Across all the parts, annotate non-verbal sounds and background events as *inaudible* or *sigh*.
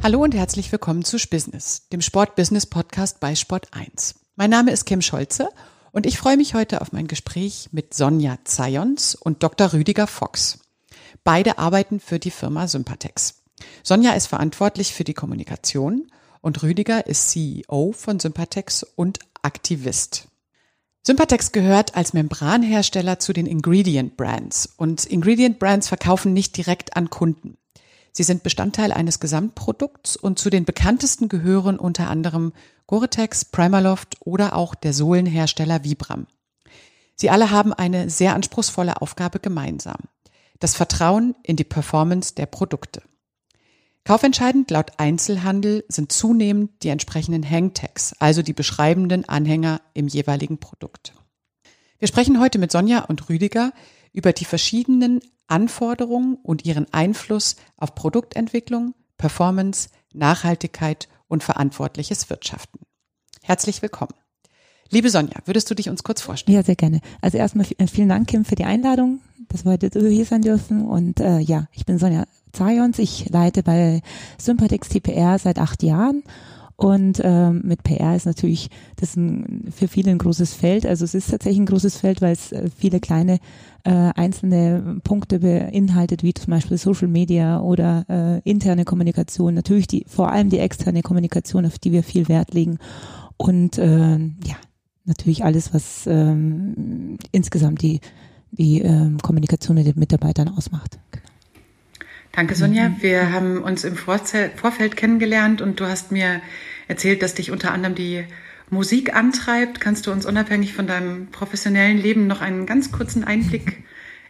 Hallo und herzlich willkommen zu Business, dem Sport-Business-Podcast bei Sport 1. Mein Name ist Kim Scholze und ich freue mich heute auf mein Gespräch mit Sonja Zayons und Dr. Rüdiger Fox. Beide arbeiten für die Firma Sympatex. Sonja ist verantwortlich für die Kommunikation und Rüdiger ist CEO von Sympatex und Aktivist. Sympatex gehört als Membranhersteller zu den Ingredient Brands und Ingredient Brands verkaufen nicht direkt an Kunden. Sie sind Bestandteil eines Gesamtprodukts und zu den bekanntesten gehören unter anderem Gore-Tex, Primaloft oder auch der Sohlenhersteller Vibram. Sie alle haben eine sehr anspruchsvolle Aufgabe gemeinsam. Das Vertrauen in die Performance der Produkte. Kaufentscheidend laut Einzelhandel sind zunehmend die entsprechenden Hangtags, also die beschreibenden Anhänger im jeweiligen Produkt. Wir sprechen heute mit Sonja und Rüdiger über die verschiedenen Anforderungen und ihren Einfluss auf Produktentwicklung, Performance, Nachhaltigkeit und verantwortliches Wirtschaften. Herzlich willkommen. Liebe Sonja, würdest du dich uns kurz vorstellen? Ja, sehr gerne. Also erstmal vielen Dank, Kim, für die Einladung, dass wir heute hier sein dürfen. Und äh, ja, ich bin Sonja Zayons. Ich leite bei Sympathix TPR seit acht Jahren und ähm, mit PR ist natürlich das ein, für viele ein großes Feld. Also es ist tatsächlich ein großes Feld, weil es äh, viele kleine äh, einzelne Punkte beinhaltet, wie zum Beispiel Social Media oder äh, interne Kommunikation. Natürlich die, vor allem die externe Kommunikation, auf die wir viel Wert legen. Und äh, ja, natürlich alles, was ähm, insgesamt die, die ähm, Kommunikation mit den Mitarbeitern ausmacht. Danke, Sonja. Mhm. Wir haben uns im Vorfeld kennengelernt und du hast mir erzählt, dass dich unter anderem die Musik antreibt. Kannst du uns unabhängig von deinem professionellen Leben noch einen ganz kurzen Einblick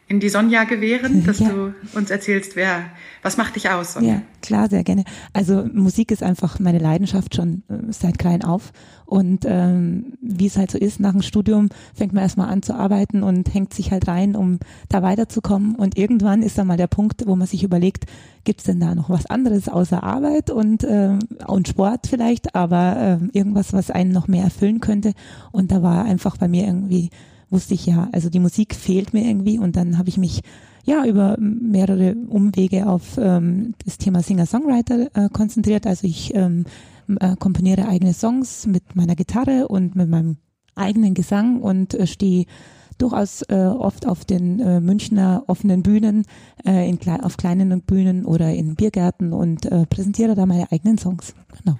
in die Sonja gewähren, *laughs* dass ja. du uns erzählst, wer, was macht dich aus? Sonja? Ja, klar, sehr gerne. Also Musik ist einfach meine Leidenschaft schon äh, seit klein auf. Und ähm, wie es halt so ist, nach dem Studium fängt man erstmal an zu arbeiten und hängt sich halt rein, um da weiterzukommen. Und irgendwann ist dann mal der Punkt, wo man sich überlegt, gibt's denn da noch was anderes außer Arbeit und, äh, und Sport vielleicht, aber äh, irgendwas, was einen noch mehr erfüllen könnte. Und da war einfach bei mir irgendwie wusste ich ja, also die Musik fehlt mir irgendwie und dann habe ich mich ja über mehrere Umwege auf ähm, das Thema Singer-Songwriter äh, konzentriert. Also ich ähm, äh, komponiere eigene Songs mit meiner Gitarre und mit meinem eigenen Gesang und äh, stehe durchaus äh, oft auf den äh, Münchner offenen Bühnen, äh, in, auf kleinen Bühnen oder in Biergärten und äh, präsentiere da meine eigenen Songs. Genau.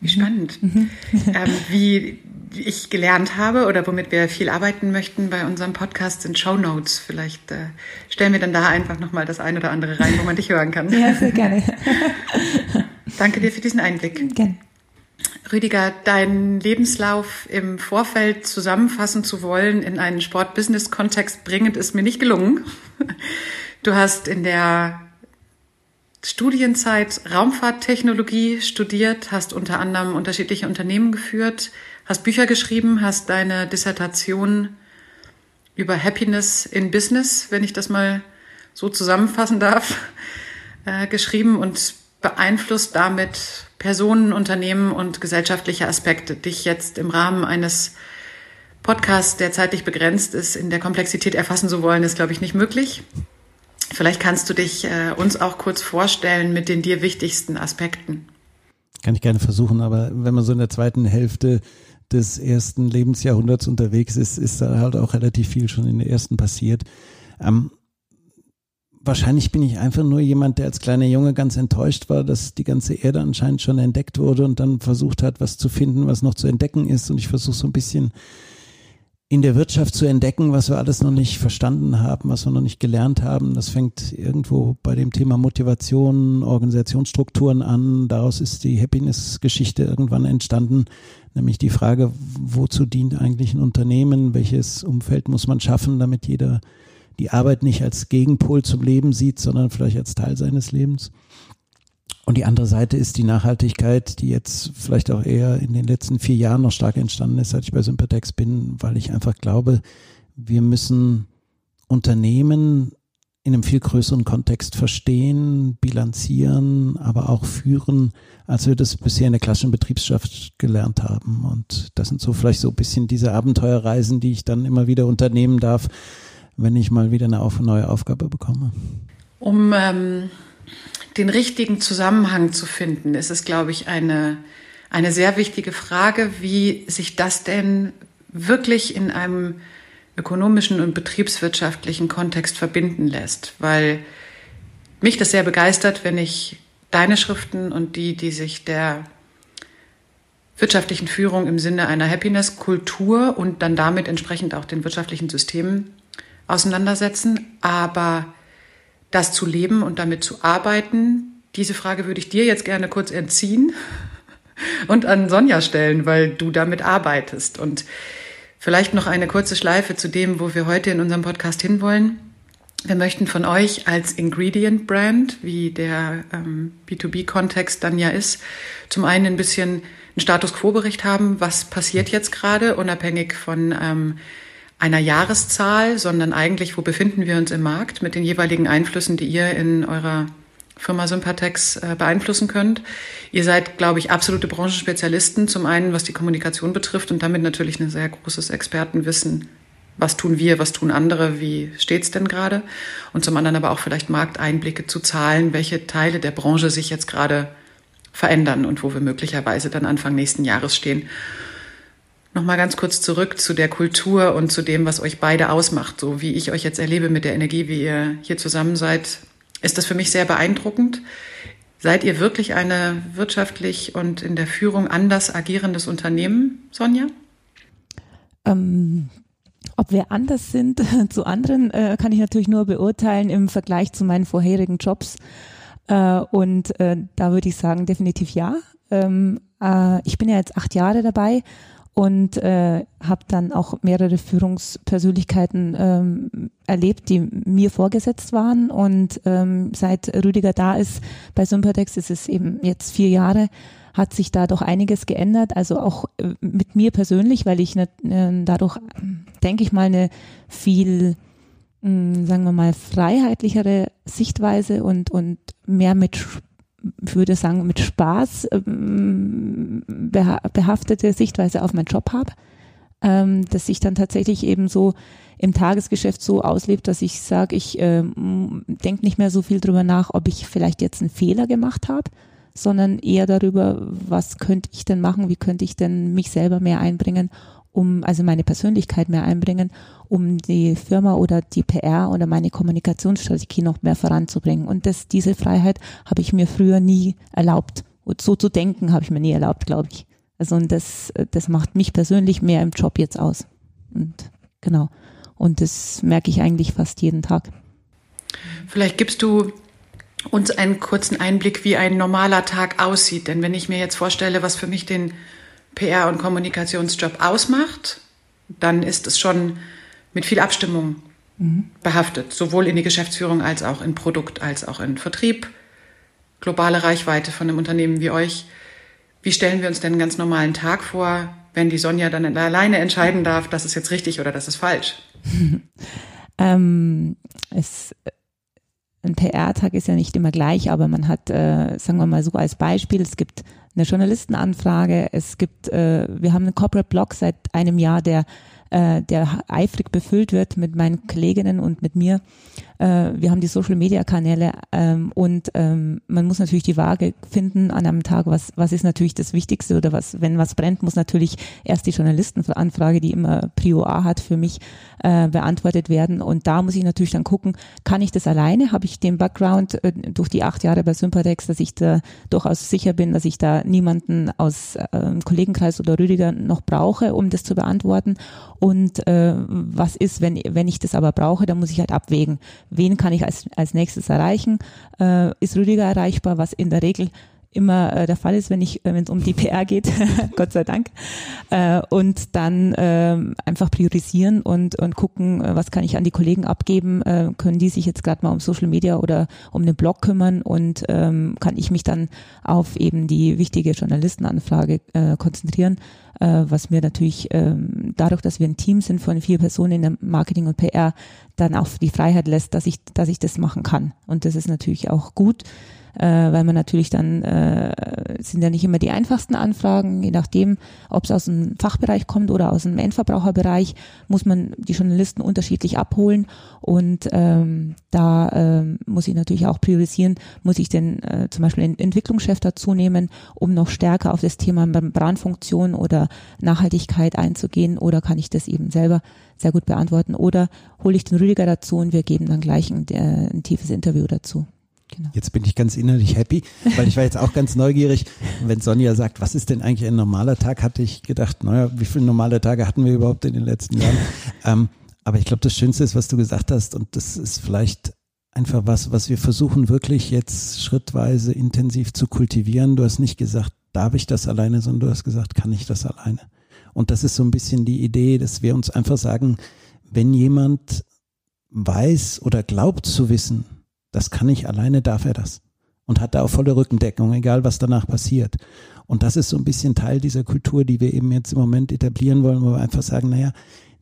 Wie spannend. Mhm. ähm, wie ich gelernt habe oder womit wir viel arbeiten möchten bei unserem Podcast sind Show Notes. Vielleicht äh, stellen wir dann da einfach nochmal das ein oder andere rein, wo man dich hören kann. Ja, sehr gerne. *laughs* Danke dir für diesen Einblick. Gerne. Rüdiger, deinen Lebenslauf im Vorfeld zusammenfassen zu wollen in einen Sport-Business-Kontext bringend ist mir nicht gelungen. Du hast in der Studienzeit Raumfahrttechnologie studiert, hast unter anderem unterschiedliche Unternehmen geführt, hast Bücher geschrieben, hast deine Dissertation über Happiness in Business, wenn ich das mal so zusammenfassen darf, *laughs* äh, geschrieben und beeinflusst damit Personen, Unternehmen und gesellschaftliche Aspekte. Dich jetzt im Rahmen eines Podcasts, der zeitlich begrenzt ist, in der Komplexität erfassen zu wollen, ist, glaube ich, nicht möglich. Vielleicht kannst du dich äh, uns auch kurz vorstellen mit den dir wichtigsten Aspekten. Kann ich gerne versuchen, aber wenn man so in der zweiten Hälfte des ersten Lebensjahrhunderts unterwegs ist, ist da halt auch relativ viel schon in der ersten passiert. Ähm, wahrscheinlich bin ich einfach nur jemand, der als kleiner Junge ganz enttäuscht war, dass die ganze Erde anscheinend schon entdeckt wurde und dann versucht hat, was zu finden, was noch zu entdecken ist. Und ich versuche so ein bisschen in der Wirtschaft zu entdecken, was wir alles noch nicht verstanden haben, was wir noch nicht gelernt haben. Das fängt irgendwo bei dem Thema Motivation, Organisationsstrukturen an. Daraus ist die Happiness-Geschichte irgendwann entstanden, nämlich die Frage, wozu dient eigentlich ein Unternehmen? Welches Umfeld muss man schaffen, damit jeder die Arbeit nicht als Gegenpol zum Leben sieht, sondern vielleicht als Teil seines Lebens? Und die andere Seite ist die Nachhaltigkeit, die jetzt vielleicht auch eher in den letzten vier Jahren noch stark entstanden ist, seit ich bei Sympatex bin, weil ich einfach glaube, wir müssen Unternehmen in einem viel größeren Kontext verstehen, bilanzieren, aber auch führen, als wir das bisher in der klassischen Betriebswirtschaft gelernt haben. Und das sind so vielleicht so ein bisschen diese Abenteuerreisen, die ich dann immer wieder unternehmen darf, wenn ich mal wieder eine neue Aufgabe bekomme. Um ähm den richtigen Zusammenhang zu finden, ist es, glaube ich, eine, eine sehr wichtige Frage, wie sich das denn wirklich in einem ökonomischen und betriebswirtschaftlichen Kontext verbinden lässt, weil mich das sehr begeistert, wenn ich deine Schriften und die, die sich der wirtschaftlichen Führung im Sinne einer Happiness-Kultur und dann damit entsprechend auch den wirtschaftlichen Systemen auseinandersetzen. Aber das zu leben und damit zu arbeiten, diese Frage würde ich dir jetzt gerne kurz entziehen und an Sonja stellen, weil du damit arbeitest. Und vielleicht noch eine kurze Schleife zu dem, wo wir heute in unserem Podcast hinwollen. Wir möchten von euch als Ingredient Brand, wie der ähm, B2B-Kontext dann ja ist, zum einen ein bisschen einen Status Quo-Bericht haben, was passiert jetzt gerade, unabhängig von ähm, einer Jahreszahl, sondern eigentlich, wo befinden wir uns im Markt mit den jeweiligen Einflüssen, die ihr in eurer Firma Sympatex äh, beeinflussen könnt. Ihr seid, glaube ich, absolute Branchenspezialisten, zum einen, was die Kommunikation betrifft und damit natürlich ein sehr großes Expertenwissen. Was tun wir, was tun andere, wie steht's denn gerade? Und zum anderen aber auch vielleicht Markteinblicke zu Zahlen, welche Teile der Branche sich jetzt gerade verändern und wo wir möglicherweise dann Anfang nächsten Jahres stehen. Nochmal ganz kurz zurück zu der Kultur und zu dem, was euch beide ausmacht. So wie ich euch jetzt erlebe mit der Energie, wie ihr hier zusammen seid, ist das für mich sehr beeindruckend. Seid ihr wirklich eine wirtschaftlich und in der Führung anders agierendes Unternehmen, Sonja? Ähm, ob wir anders sind *laughs* zu anderen, äh, kann ich natürlich nur beurteilen im Vergleich zu meinen vorherigen Jobs. Äh, und äh, da würde ich sagen, definitiv ja. Ähm, äh, ich bin ja jetzt acht Jahre dabei und äh, habe dann auch mehrere Führungspersönlichkeiten ähm, erlebt, die mir vorgesetzt waren. Und ähm, seit Rüdiger da ist bei Sympatex, ist es eben jetzt vier Jahre, hat sich da doch einiges geändert. Also auch äh, mit mir persönlich, weil ich ne, äh, dadurch, denke ich mal, eine viel, hm, sagen wir mal, freiheitlichere Sichtweise und, und mehr mit würde sagen, mit Spaß ähm, behaftete Sichtweise auf meinen Job habe, ähm, dass sich dann tatsächlich eben so im Tagesgeschäft so auslebt, dass ich sage, ich ähm, denke nicht mehr so viel drüber nach, ob ich vielleicht jetzt einen Fehler gemacht habe, sondern eher darüber, was könnte ich denn machen, wie könnte ich denn mich selber mehr einbringen, um also meine Persönlichkeit mehr einbringen, um die Firma oder die PR oder meine Kommunikationsstrategie noch mehr voranzubringen. Und das, diese Freiheit habe ich mir früher nie erlaubt. Und so zu denken habe ich mir nie erlaubt, glaube ich. Also und das, das macht mich persönlich mehr im Job jetzt aus. Und genau. Und das merke ich eigentlich fast jeden Tag. Vielleicht gibst du uns einen kurzen Einblick, wie ein normaler Tag aussieht. Denn wenn ich mir jetzt vorstelle, was für mich den PR- und Kommunikationsjob ausmacht, dann ist es schon mit viel Abstimmung mhm. behaftet, sowohl in die Geschäftsführung als auch in Produkt, als auch in Vertrieb, globale Reichweite von einem Unternehmen wie euch. Wie stellen wir uns denn einen ganz normalen Tag vor, wenn die Sonja dann alleine entscheiden darf, das ist jetzt richtig oder das ist falsch? *laughs* ähm, es, ein PR-Tag ist ja nicht immer gleich, aber man hat, äh, sagen wir mal so als Beispiel, es gibt eine Journalistenanfrage. Es gibt, äh, wir haben einen Corporate Blog seit einem Jahr, der äh, der eifrig befüllt wird mit meinen Kolleginnen und mit mir. Äh, wir haben die Social-Media-Kanäle ähm, und ähm, man muss natürlich die Waage finden an einem Tag, was, was ist natürlich das Wichtigste oder was, wenn was brennt, muss natürlich erst die Journalistenanfrage, die immer Prio A hat für mich, äh, beantwortet werden. Und da muss ich natürlich dann gucken, kann ich das alleine? Habe ich den Background äh, durch die acht Jahre bei Sympadex, dass ich da durchaus sicher bin, dass ich da niemanden aus äh, Kollegenkreis oder Rüdiger noch brauche, um das zu beantworten? Und äh, was ist, wenn, wenn ich das aber brauche, dann muss ich halt abwägen, wen kann ich als, als nächstes erreichen? Äh, ist Rüdiger erreichbar, was in der Regel immer äh, der Fall ist, wenn ich, äh, wenn es um die *laughs* PR geht, *laughs* Gott sei Dank. Äh, und dann äh, einfach priorisieren und, und gucken, äh, was kann ich an die Kollegen abgeben, äh, können die sich jetzt gerade mal um Social Media oder um den Blog kümmern und ähm, kann ich mich dann auf eben die wichtige Journalistenanfrage äh, konzentrieren, äh, was mir natürlich äh, dadurch, dass wir ein Team sind von vier Personen in der Marketing und PR, dann auch die Freiheit lässt, dass ich, dass ich das machen kann. Und das ist natürlich auch gut äh, weil man natürlich dann, äh, sind ja nicht immer die einfachsten Anfragen, je nachdem, ob es aus dem Fachbereich kommt oder aus dem Endverbraucherbereich, muss man die Journalisten unterschiedlich abholen. Und ähm, da ähm, muss ich natürlich auch priorisieren, muss ich denn äh, zum Beispiel den Entwicklungschef dazu nehmen, um noch stärker auf das Thema Membranfunktion oder Nachhaltigkeit einzugehen? Oder kann ich das eben selber sehr gut beantworten? Oder hole ich den Rüdiger dazu und wir geben dann gleich ein, äh, ein tiefes Interview dazu. Genau. Jetzt bin ich ganz innerlich happy, weil ich war jetzt auch ganz neugierig. Wenn Sonja sagt, was ist denn eigentlich ein normaler Tag, hatte ich gedacht, naja, wie viele normale Tage hatten wir überhaupt in den letzten Jahren? *laughs* ähm, aber ich glaube, das Schönste ist, was du gesagt hast, und das ist vielleicht einfach was, was wir versuchen wirklich jetzt schrittweise intensiv zu kultivieren. Du hast nicht gesagt, darf ich das alleine, sondern du hast gesagt, kann ich das alleine. Und das ist so ein bisschen die Idee, dass wir uns einfach sagen, wenn jemand weiß oder glaubt zu wissen, das kann ich alleine, darf er das. Und hat da auch volle Rückendeckung, egal was danach passiert. Und das ist so ein bisschen Teil dieser Kultur, die wir eben jetzt im Moment etablieren wollen, wo wir einfach sagen, naja,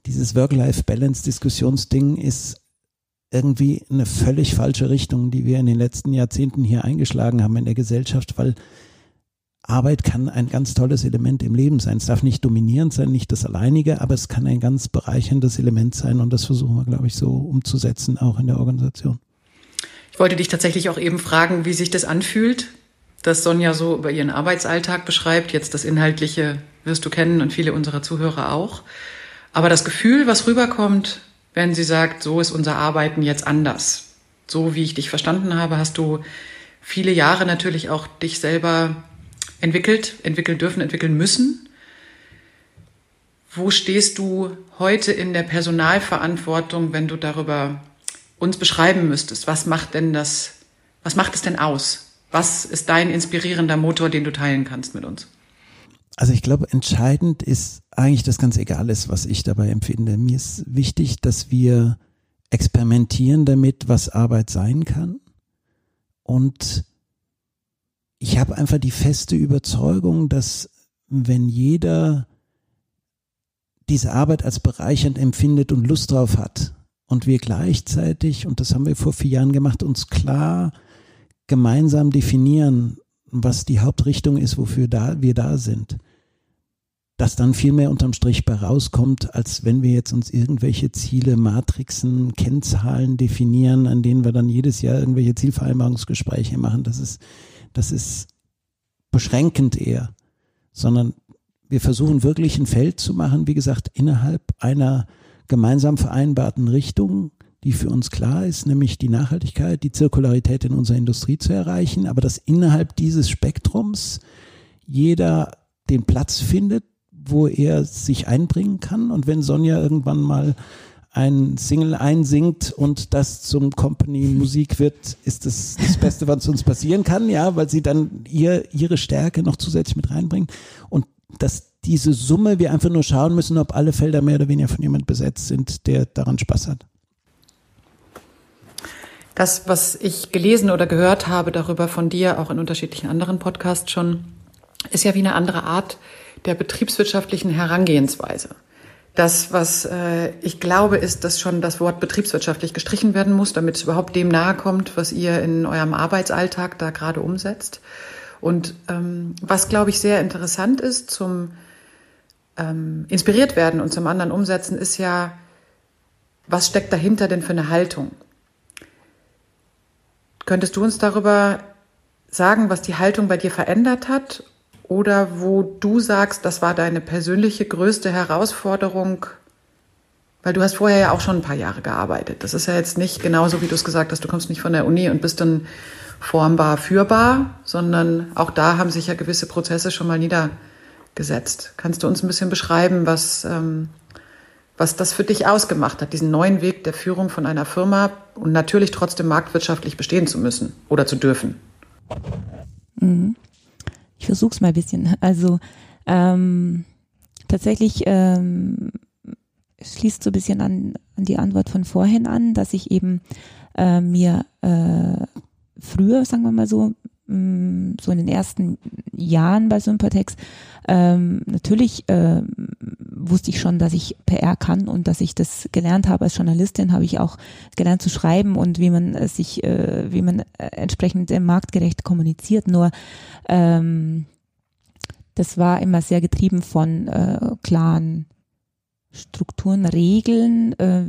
dieses Work-Life-Balance-Diskussionsding ist irgendwie eine völlig falsche Richtung, die wir in den letzten Jahrzehnten hier eingeschlagen haben in der Gesellschaft, weil Arbeit kann ein ganz tolles Element im Leben sein. Es darf nicht dominierend sein, nicht das alleinige, aber es kann ein ganz bereicherndes Element sein und das versuchen wir, glaube ich, so umzusetzen, auch in der Organisation. Ich wollte dich tatsächlich auch eben fragen, wie sich das anfühlt, dass Sonja so über ihren Arbeitsalltag beschreibt. Jetzt das Inhaltliche wirst du kennen und viele unserer Zuhörer auch. Aber das Gefühl, was rüberkommt, wenn sie sagt, so ist unser Arbeiten jetzt anders. So wie ich dich verstanden habe, hast du viele Jahre natürlich auch dich selber entwickelt, entwickeln dürfen, entwickeln müssen. Wo stehst du heute in der Personalverantwortung, wenn du darüber uns beschreiben müsstest? Was macht denn das, was macht es denn aus? Was ist dein inspirierender Motor, den du teilen kannst mit uns? Also ich glaube, entscheidend ist eigentlich, dass ganz egal ist, was ich dabei empfinde. Mir ist wichtig, dass wir experimentieren damit, was Arbeit sein kann und ich habe einfach die feste Überzeugung, dass wenn jeder diese Arbeit als bereichernd empfindet und Lust drauf hat und wir gleichzeitig, und das haben wir vor vier Jahren gemacht, uns klar gemeinsam definieren, was die Hauptrichtung ist, wofür da, wir da sind, dass dann viel mehr unterm Strich bei rauskommt, als wenn wir jetzt uns irgendwelche Ziele, Matrixen, Kennzahlen definieren, an denen wir dann jedes Jahr irgendwelche Zielvereinbarungsgespräche machen. Das ist das ist beschränkend eher, sondern wir versuchen wirklich ein Feld zu machen, wie gesagt, innerhalb einer gemeinsam vereinbarten Richtung, die für uns klar ist, nämlich die Nachhaltigkeit, die Zirkularität in unserer Industrie zu erreichen, aber dass innerhalb dieses Spektrums jeder den Platz findet, wo er sich einbringen kann. Und wenn Sonja irgendwann mal ein Single einsingt und das zum Company Musik wird, ist das das Beste, was uns passieren kann, ja, weil sie dann ihr, ihre Stärke noch zusätzlich mit reinbringt und dass diese Summe wir einfach nur schauen müssen, ob alle Felder mehr oder weniger von jemand besetzt sind, der daran Spaß hat. Das, was ich gelesen oder gehört habe darüber von dir, auch in unterschiedlichen anderen Podcasts schon, ist ja wie eine andere Art der betriebswirtschaftlichen Herangehensweise. Das, was äh, ich glaube, ist, dass schon das Wort betriebswirtschaftlich gestrichen werden muss, damit es überhaupt dem nahe kommt, was ihr in eurem Arbeitsalltag da gerade umsetzt. Und ähm, was, glaube ich, sehr interessant ist zum ähm, inspiriert werden und zum anderen umsetzen, ist ja, was steckt dahinter denn für eine Haltung? Könntest du uns darüber sagen, was die Haltung bei dir verändert hat oder wo du sagst, das war deine persönliche größte Herausforderung, weil du hast vorher ja auch schon ein paar Jahre gearbeitet. Das ist ja jetzt nicht genauso, wie du es gesagt hast, du kommst nicht von der Uni und bist dann formbar, führbar, sondern auch da haben sich ja gewisse Prozesse schon mal niedergesetzt. Kannst du uns ein bisschen beschreiben, was, ähm, was das für dich ausgemacht hat, diesen neuen Weg der Führung von einer Firma und natürlich trotzdem marktwirtschaftlich bestehen zu müssen oder zu dürfen? Mhm. Ich versuche es mal ein bisschen. Also ähm, tatsächlich ähm, schließt so ein bisschen an, an die Antwort von vorhin an, dass ich eben äh, mir äh, früher, sagen wir mal so, mm, so in den ersten Jahren bei Sympatex ähm, natürlich äh, wusste ich schon, dass ich PR kann und dass ich das gelernt habe als Journalistin, habe ich auch gelernt zu schreiben und wie man sich, äh, wie man äh, entsprechend marktgerecht kommuniziert. Nur ähm, das war immer sehr getrieben von äh, klaren Strukturen, Regeln, äh,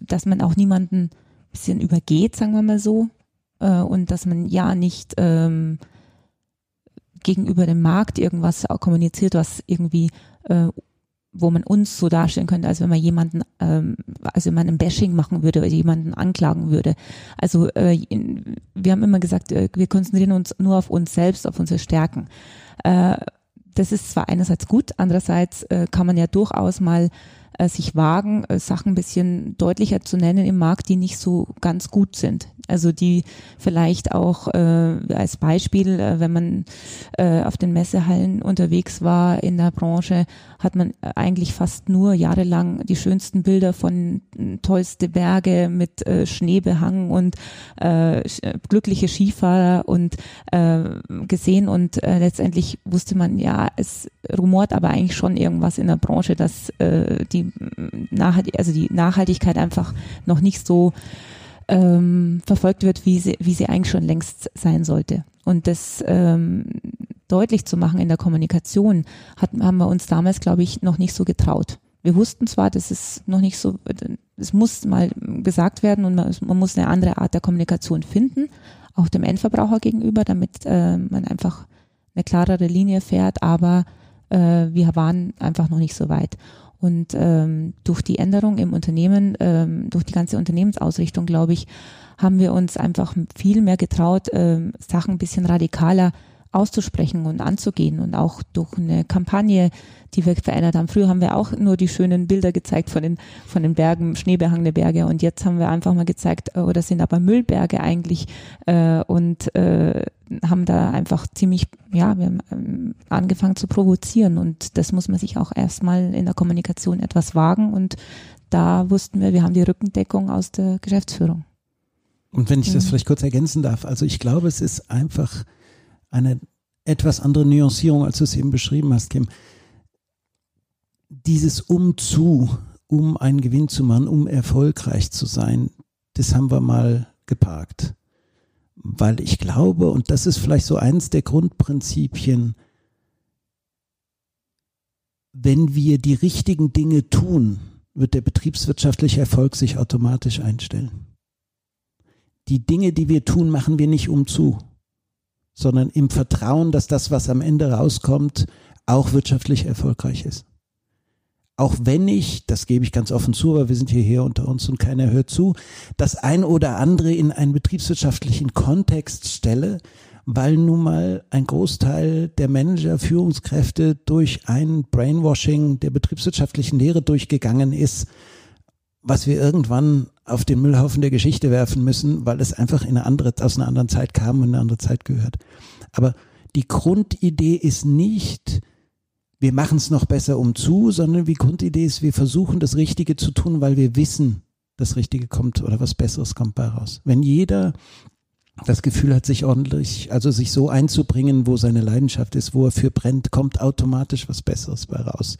dass man auch niemanden bisschen übergeht, sagen wir mal so, äh, und dass man ja nicht ähm, gegenüber dem Markt irgendwas kommuniziert, was irgendwie äh, wo man uns so darstellen könnte, als wenn man jemanden, ähm, also wenn man ein Bashing machen würde oder jemanden anklagen würde. Also äh, wir haben immer gesagt, äh, wir konzentrieren uns nur auf uns selbst, auf unsere Stärken. Äh, das ist zwar einerseits gut, andererseits äh, kann man ja durchaus mal äh, sich wagen, äh, Sachen ein bisschen deutlicher zu nennen im Markt, die nicht so ganz gut sind. Also die vielleicht auch äh, als Beispiel, äh, wenn man äh, auf den Messehallen unterwegs war in der Branche, hat man eigentlich fast nur jahrelang die schönsten Bilder von äh, tollste Berge mit äh, Schneebehang und äh, glückliche Skifahrer und äh, gesehen und äh, letztendlich wusste man, ja, es rumort aber eigentlich schon irgendwas in der Branche, dass äh, die Also die Nachhaltigkeit einfach noch nicht so ähm, verfolgt wird, wie sie, wie sie eigentlich schon längst sein sollte. Und das ähm, deutlich zu machen in der Kommunikation, hat, haben wir uns damals, glaube ich, noch nicht so getraut. Wir wussten zwar, dass es noch nicht so, es muss mal gesagt werden und man, man muss eine andere Art der Kommunikation finden, auch dem Endverbraucher gegenüber, damit äh, man einfach eine klarere Linie fährt, aber äh, wir waren einfach noch nicht so weit. Und ähm, durch die Änderung im Unternehmen, ähm, durch die ganze Unternehmensausrichtung, glaube ich, haben wir uns einfach viel mehr getraut, ähm, Sachen ein bisschen radikaler auszusprechen und anzugehen und auch durch eine Kampagne, die wir verändert haben. Früher haben wir auch nur die schönen Bilder gezeigt von den, von den Bergen, schneebehangene Berge und jetzt haben wir einfach mal gezeigt, äh, oder sind aber Müllberge eigentlich äh, und äh, haben da einfach ziemlich, ja, wir haben ähm, angefangen zu provozieren und das muss man sich auch erstmal in der Kommunikation etwas wagen und da wussten wir, wir haben die Rückendeckung aus der Geschäftsführung. Und wenn ich das mhm. vielleicht kurz ergänzen darf, also ich glaube, es ist einfach eine etwas andere Nuancierung, als du es eben beschrieben hast, Kim. Dieses Umzu, um einen Gewinn zu machen, um erfolgreich zu sein, das haben wir mal geparkt. Weil ich glaube, und das ist vielleicht so eins der Grundprinzipien, wenn wir die richtigen Dinge tun, wird der betriebswirtschaftliche Erfolg sich automatisch einstellen. Die Dinge, die wir tun, machen wir nicht umzu sondern im Vertrauen, dass das, was am Ende rauskommt, auch wirtschaftlich erfolgreich ist. Auch wenn ich, das gebe ich ganz offen zu, aber wir sind hierher unter uns und keiner hört zu, das ein oder andere in einen betriebswirtschaftlichen Kontext stelle, weil nun mal ein Großteil der Manager, Führungskräfte durch ein Brainwashing der betriebswirtschaftlichen Lehre durchgegangen ist, was wir irgendwann auf den Müllhaufen der Geschichte werfen müssen, weil es einfach in eine andere, aus einer anderen Zeit kam und in eine andere Zeit gehört. Aber die Grundidee ist nicht, wir machen es noch besser um zu, sondern die Grundidee ist, wir versuchen das Richtige zu tun, weil wir wissen, das Richtige kommt oder was Besseres kommt bei raus. Wenn jeder das Gefühl hat, sich ordentlich, also sich so einzubringen, wo seine Leidenschaft ist, wo er für brennt, kommt automatisch was Besseres bei raus.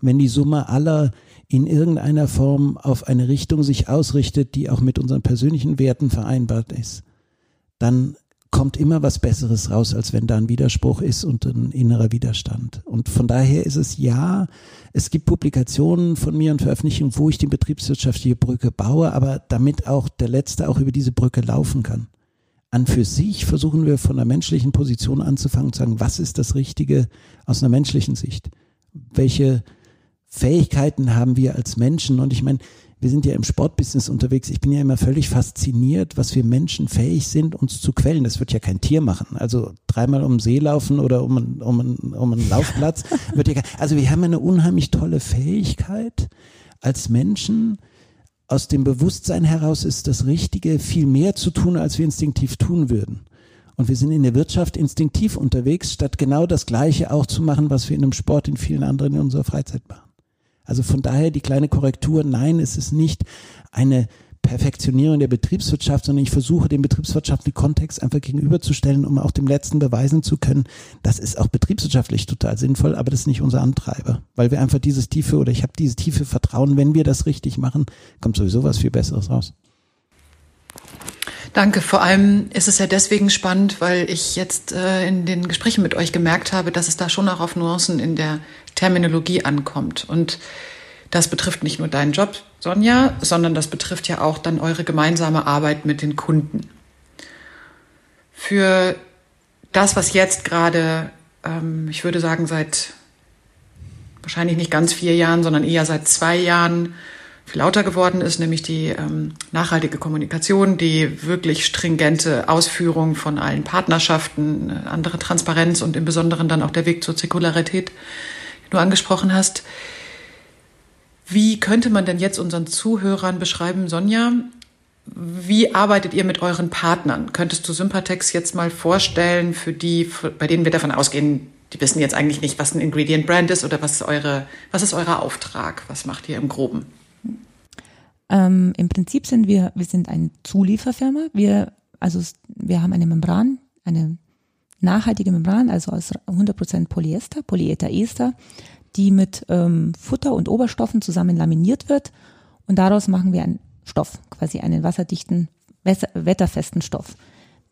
Wenn die Summe aller in irgendeiner Form auf eine Richtung sich ausrichtet, die auch mit unseren persönlichen Werten vereinbart ist, dann kommt immer was Besseres raus, als wenn da ein Widerspruch ist und ein innerer Widerstand. Und von daher ist es ja, es gibt Publikationen von mir und Veröffentlichungen, wo ich die betriebswirtschaftliche Brücke baue, aber damit auch der Letzte auch über diese Brücke laufen kann. An für sich versuchen wir von der menschlichen Position anzufangen zu sagen, was ist das Richtige aus einer menschlichen Sicht? Welche Fähigkeiten haben wir als Menschen. Und ich meine, wir sind ja im Sportbusiness unterwegs. Ich bin ja immer völlig fasziniert, was wir Menschen fähig sind, uns zu quälen. Das wird ja kein Tier machen. Also dreimal um den See laufen oder um, einen, um, einen, um einen Laufplatz *laughs* wird ja kein, Also wir haben eine unheimlich tolle Fähigkeit als Menschen. Aus dem Bewusstsein heraus ist das Richtige, viel mehr zu tun, als wir instinktiv tun würden. Und wir sind in der Wirtschaft instinktiv unterwegs, statt genau das Gleiche auch zu machen, was wir in einem Sport in vielen anderen in unserer Freizeit machen. Also von daher die kleine Korrektur, nein, es ist nicht eine Perfektionierung der Betriebswirtschaft, sondern ich versuche den betriebswirtschaftlichen Kontext einfach gegenüberzustellen, um auch dem Letzten beweisen zu können, das ist auch betriebswirtschaftlich total sinnvoll, aber das ist nicht unser Antreiber, weil wir einfach dieses tiefe oder ich habe dieses tiefe Vertrauen, wenn wir das richtig machen, kommt sowieso was viel Besseres raus. Danke. Vor allem ist es ja deswegen spannend, weil ich jetzt äh, in den Gesprächen mit euch gemerkt habe, dass es da schon auch auf Nuancen in der Terminologie ankommt. Und das betrifft nicht nur deinen Job, Sonja, sondern das betrifft ja auch dann eure gemeinsame Arbeit mit den Kunden. Für das, was jetzt gerade, ähm, ich würde sagen, seit wahrscheinlich nicht ganz vier Jahren, sondern eher seit zwei Jahren lauter geworden ist, nämlich die ähm, nachhaltige Kommunikation, die wirklich stringente Ausführung von allen Partnerschaften, äh, andere Transparenz und im Besonderen dann auch der Weg zur Zirkularität, den du angesprochen hast. Wie könnte man denn jetzt unseren Zuhörern beschreiben, Sonja? Wie arbeitet ihr mit euren Partnern? Könntest du Sympatex jetzt mal vorstellen für die, bei denen wir davon ausgehen, die wissen jetzt eigentlich nicht, was ein Ingredient Brand ist oder was ist eure, was ist euer Auftrag? Was macht ihr im Groben? Ähm, Im Prinzip sind wir, wir sind eine Zulieferfirma. Wir, also wir haben eine Membran, eine nachhaltige Membran, also aus 100% Polyester, Polyetherester, die mit ähm, Futter und Oberstoffen zusammen laminiert wird und daraus machen wir einen Stoff, quasi einen wasserdichten, wetterfesten Stoff.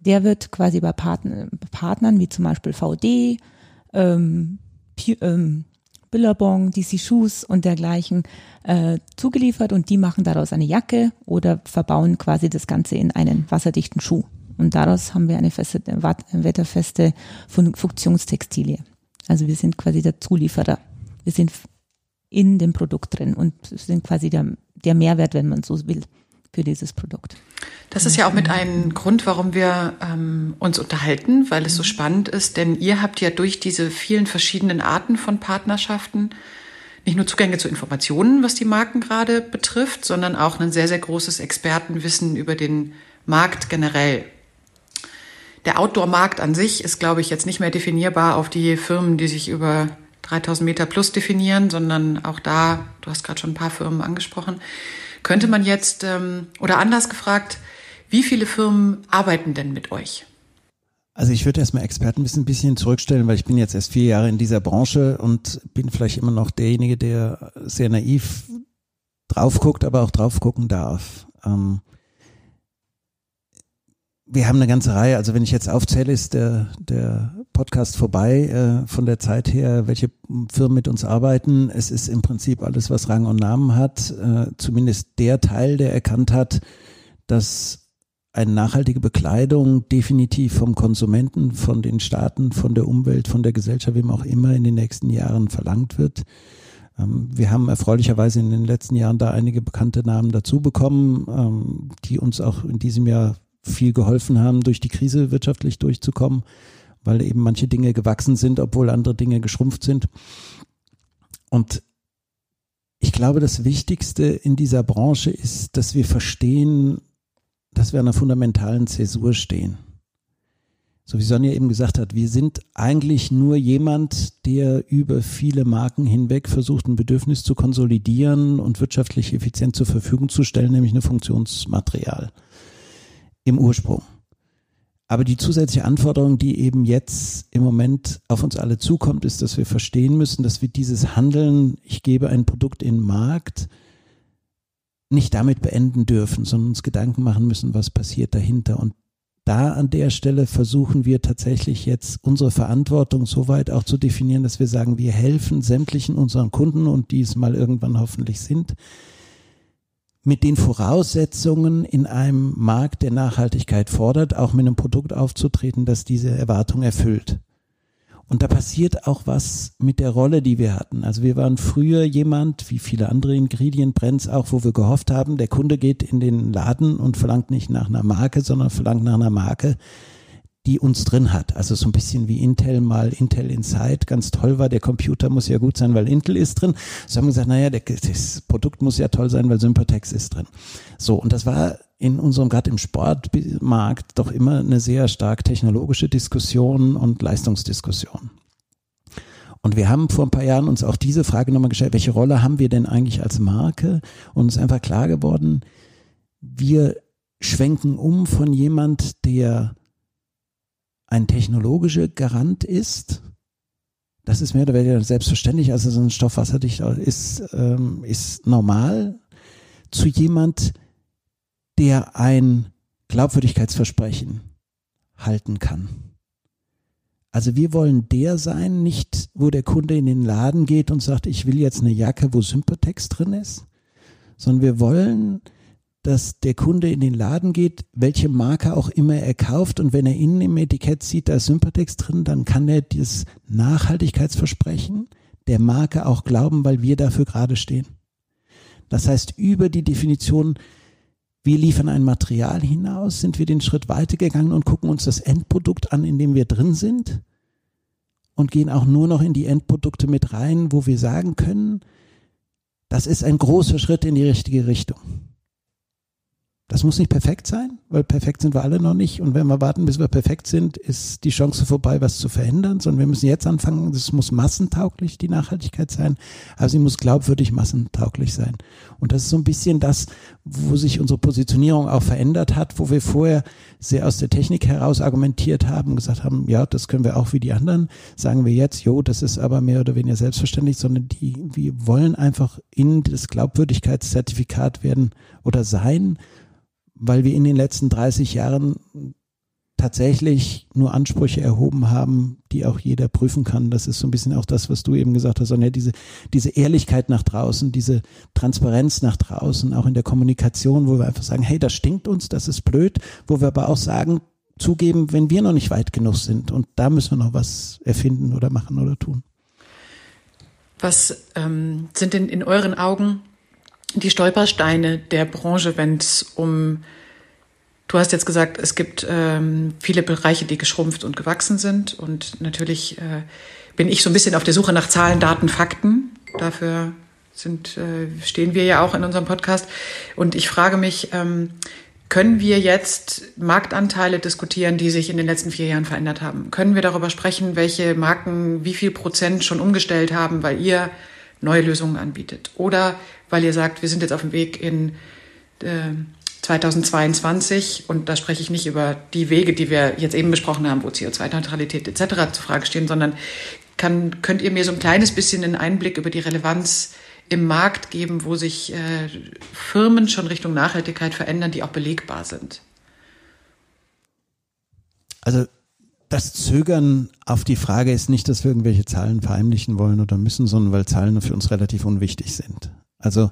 Der wird quasi bei Partner, Partnern wie zum Beispiel VD, ähm, ähm, Billabong, DC Shoes und dergleichen äh, zugeliefert und die machen daraus eine Jacke oder verbauen quasi das Ganze in einen wasserdichten Schuh. Und daraus haben wir eine feste, wetterfeste Funktionstextilie. Also wir sind quasi der Zulieferer. Wir sind in dem Produkt drin und sind quasi der, der Mehrwert, wenn man so will für dieses Produkt. Das ist ja auch mit einem Grund, warum wir ähm, uns unterhalten, weil es so spannend ist, denn ihr habt ja durch diese vielen verschiedenen Arten von Partnerschaften nicht nur Zugänge zu Informationen, was die Marken gerade betrifft, sondern auch ein sehr, sehr großes Expertenwissen über den Markt generell. Der Outdoor-Markt an sich ist, glaube ich, jetzt nicht mehr definierbar auf die Firmen, die sich über 3000 Meter plus definieren, sondern auch da, du hast gerade schon ein paar Firmen angesprochen, könnte man jetzt, ähm, oder anders gefragt, wie viele Firmen arbeiten denn mit euch? Also ich würde erstmal Expertenwissen ein bisschen zurückstellen, weil ich bin jetzt erst vier Jahre in dieser Branche und bin vielleicht immer noch derjenige, der sehr naiv drauf guckt, aber auch drauf gucken darf. Ähm, wir haben eine ganze Reihe, also wenn ich jetzt aufzähle, ist der, der Podcast vorbei äh, von der Zeit her, welche Firmen mit uns arbeiten. Es ist im Prinzip alles, was Rang und Namen hat, äh, zumindest der Teil, der erkannt hat, dass eine nachhaltige Bekleidung definitiv vom Konsumenten, von den Staaten, von der Umwelt, von der Gesellschaft, wem auch immer in den nächsten Jahren verlangt wird. Ähm, wir haben erfreulicherweise in den letzten Jahren da einige bekannte Namen dazu bekommen, ähm, die uns auch in diesem Jahr viel geholfen haben, durch die Krise wirtschaftlich durchzukommen, weil eben manche Dinge gewachsen sind, obwohl andere Dinge geschrumpft sind. Und ich glaube, das Wichtigste in dieser Branche ist, dass wir verstehen, dass wir an einer fundamentalen Zäsur stehen. So wie Sonja eben gesagt hat, wir sind eigentlich nur jemand, der über viele Marken hinweg versucht, ein Bedürfnis zu konsolidieren und wirtschaftlich effizient zur Verfügung zu stellen, nämlich eine Funktionsmaterial im Ursprung. Aber die zusätzliche Anforderung, die eben jetzt im Moment auf uns alle zukommt, ist, dass wir verstehen müssen, dass wir dieses Handeln, ich gebe ein Produkt in den Markt, nicht damit beenden dürfen, sondern uns Gedanken machen müssen, was passiert dahinter. Und da an der Stelle versuchen wir tatsächlich jetzt unsere Verantwortung so weit auch zu definieren, dass wir sagen, wir helfen sämtlichen unseren Kunden und die es mal irgendwann hoffentlich sind, mit den Voraussetzungen in einem Markt, der Nachhaltigkeit fordert, auch mit einem Produkt aufzutreten, das diese Erwartung erfüllt. Und da passiert auch was mit der Rolle, die wir hatten. Also wir waren früher jemand, wie viele andere Ingredient auch, wo wir gehofft haben, der Kunde geht in den Laden und verlangt nicht nach einer Marke, sondern verlangt nach einer Marke, die uns drin hat. Also so ein bisschen wie Intel mal Intel Inside ganz toll war. Der Computer muss ja gut sein, weil Intel ist drin. So haben wir gesagt, naja, der, das Produkt muss ja toll sein, weil Sympatex ist drin. So, und das war in unserem, gerade im Sportmarkt, doch immer eine sehr stark technologische Diskussion und Leistungsdiskussion. Und wir haben vor ein paar Jahren uns auch diese Frage nochmal gestellt, welche Rolle haben wir denn eigentlich als Marke? Und uns einfach klar geworden, wir schwenken um von jemand, der ein technologischer Garant ist. Das ist mehr oder weniger selbstverständlich. Also so ein Stoff wasserdicht ist, ähm, ist normal zu jemand, der ein Glaubwürdigkeitsversprechen halten kann. Also wir wollen der sein, nicht wo der Kunde in den Laden geht und sagt, ich will jetzt eine Jacke, wo Sympatex drin ist, sondern wir wollen, dass der Kunde in den Laden geht, welche Marke auch immer er kauft und wenn er innen im Etikett sieht, da ist Sympatex drin, dann kann er dieses Nachhaltigkeitsversprechen der Marke auch glauben, weil wir dafür gerade stehen. Das heißt, über die Definition wir liefern ein Material hinaus, sind wir den Schritt weitergegangen und gucken uns das Endprodukt an, in dem wir drin sind und gehen auch nur noch in die Endprodukte mit rein, wo wir sagen können, das ist ein großer Schritt in die richtige Richtung. Das muss nicht perfekt sein, weil perfekt sind wir alle noch nicht. Und wenn wir warten, bis wir perfekt sind, ist die Chance vorbei, was zu verändern, sondern wir müssen jetzt anfangen. Es muss massentauglich, die Nachhaltigkeit sein, aber sie muss glaubwürdig massentauglich sein. Und das ist so ein bisschen das, wo sich unsere Positionierung auch verändert hat, wo wir vorher sehr aus der Technik heraus argumentiert haben, gesagt haben, ja, das können wir auch wie die anderen. Sagen wir jetzt, jo, das ist aber mehr oder weniger selbstverständlich, sondern die, wir wollen einfach in das Glaubwürdigkeitszertifikat werden oder sein weil wir in den letzten 30 Jahren tatsächlich nur Ansprüche erhoben haben, die auch jeder prüfen kann. Das ist so ein bisschen auch das, was du eben gesagt hast, Sonja, diese, diese Ehrlichkeit nach draußen, diese Transparenz nach draußen, auch in der Kommunikation, wo wir einfach sagen, hey, das stinkt uns, das ist blöd, wo wir aber auch sagen, zugeben, wenn wir noch nicht weit genug sind und da müssen wir noch was erfinden oder machen oder tun. Was ähm, sind denn in euren Augen die Stolpersteine der Branche, wenn es um, du hast jetzt gesagt, es gibt ähm, viele Bereiche, die geschrumpft und gewachsen sind. Und natürlich äh, bin ich so ein bisschen auf der Suche nach Zahlen, Daten, Fakten. Dafür sind, äh, stehen wir ja auch in unserem Podcast. Und ich frage mich, ähm, können wir jetzt Marktanteile diskutieren, die sich in den letzten vier Jahren verändert haben? Können wir darüber sprechen, welche Marken wie viel Prozent schon umgestellt haben, weil ihr neue Lösungen anbietet? Oder weil ihr sagt, wir sind jetzt auf dem Weg in äh, 2022 und da spreche ich nicht über die Wege, die wir jetzt eben besprochen haben, wo CO2-Neutralität etc. zur Frage stehen, sondern kann, könnt ihr mir so ein kleines bisschen einen Einblick über die Relevanz im Markt geben, wo sich äh, Firmen schon Richtung Nachhaltigkeit verändern, die auch belegbar sind? Also das Zögern auf die Frage ist nicht, dass wir irgendwelche Zahlen verheimlichen wollen oder müssen, sondern weil Zahlen für uns relativ unwichtig sind. Also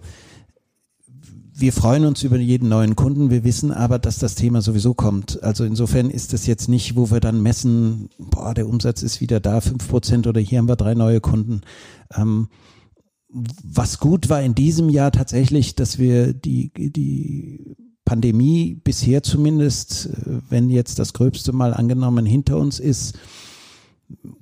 wir freuen uns über jeden neuen Kunden. Wir wissen aber, dass das Thema sowieso kommt. Also insofern ist es jetzt nicht, wo wir dann messen, boah, der Umsatz ist wieder da, fünf Prozent oder hier haben wir drei neue Kunden. Ähm, was gut war in diesem Jahr tatsächlich, dass wir die, die Pandemie bisher zumindest, äh, wenn jetzt das Gröbste mal angenommen hinter uns ist,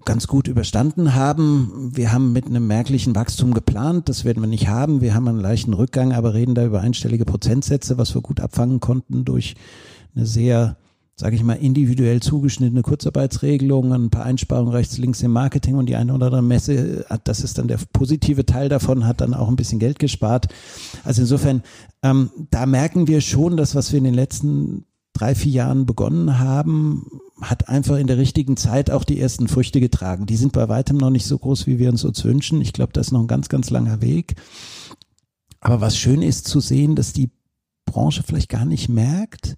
ganz gut überstanden haben. Wir haben mit einem merklichen Wachstum geplant, das werden wir nicht haben. Wir haben einen leichten Rückgang, aber reden da über einstellige Prozentsätze, was wir gut abfangen konnten durch eine sehr, sage ich mal, individuell zugeschnittene Kurzarbeitsregelung, ein paar Einsparungen rechts, links im Marketing und die eine oder andere Messe, das ist dann der positive Teil davon, hat dann auch ein bisschen Geld gespart. Also insofern, ähm, da merken wir schon, dass was wir in den letzten drei, vier Jahren begonnen haben, hat einfach in der richtigen Zeit auch die ersten Früchte getragen. Die sind bei weitem noch nicht so groß, wie wir uns uns wünschen. Ich glaube, das ist noch ein ganz, ganz langer Weg. Aber was schön ist zu sehen, dass die Branche vielleicht gar nicht merkt,